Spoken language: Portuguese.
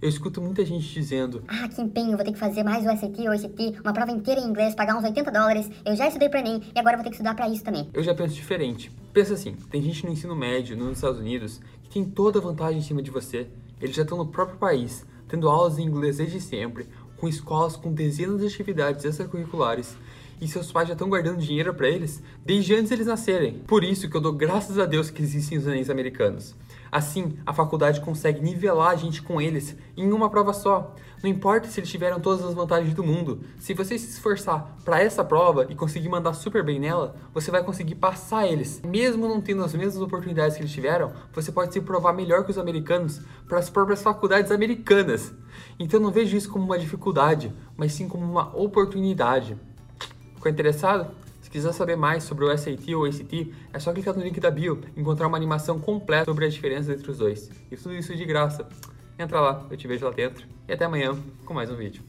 Eu escuto muita gente dizendo: Ah, que empenho, vou ter que fazer mais o SAT ou SAT, uma prova inteira em inglês, pagar uns 80 dólares. Eu já estudei para Enem e agora vou ter que estudar para isso também. Eu já penso diferente. Pensa assim: tem gente no ensino médio nos Estados Unidos que tem toda a vantagem em cima de você. Eles já estão no próprio país, tendo aulas em inglês desde sempre, com escolas com dezenas de atividades extracurriculares e seus pais já estão guardando dinheiro para eles desde antes eles nascerem. Por isso que eu dou graças a Deus que existem os anéis americanos. Assim, a faculdade consegue nivelar a gente com eles em uma prova só. Não importa se eles tiveram todas as vantagens do mundo, se você se esforçar para essa prova e conseguir mandar super bem nela, você vai conseguir passar eles. Mesmo não tendo as mesmas oportunidades que eles tiveram, você pode se provar melhor que os americanos para as próprias faculdades americanas. Então não vejo isso como uma dificuldade, mas sim como uma oportunidade. Ficou interessado? Se quiser saber mais sobre o SAT ou ACT, é só clicar no link da bio e encontrar uma animação completa sobre as diferenças entre os dois. E tudo isso de graça. Entra lá, eu te vejo lá dentro. E até amanhã com mais um vídeo.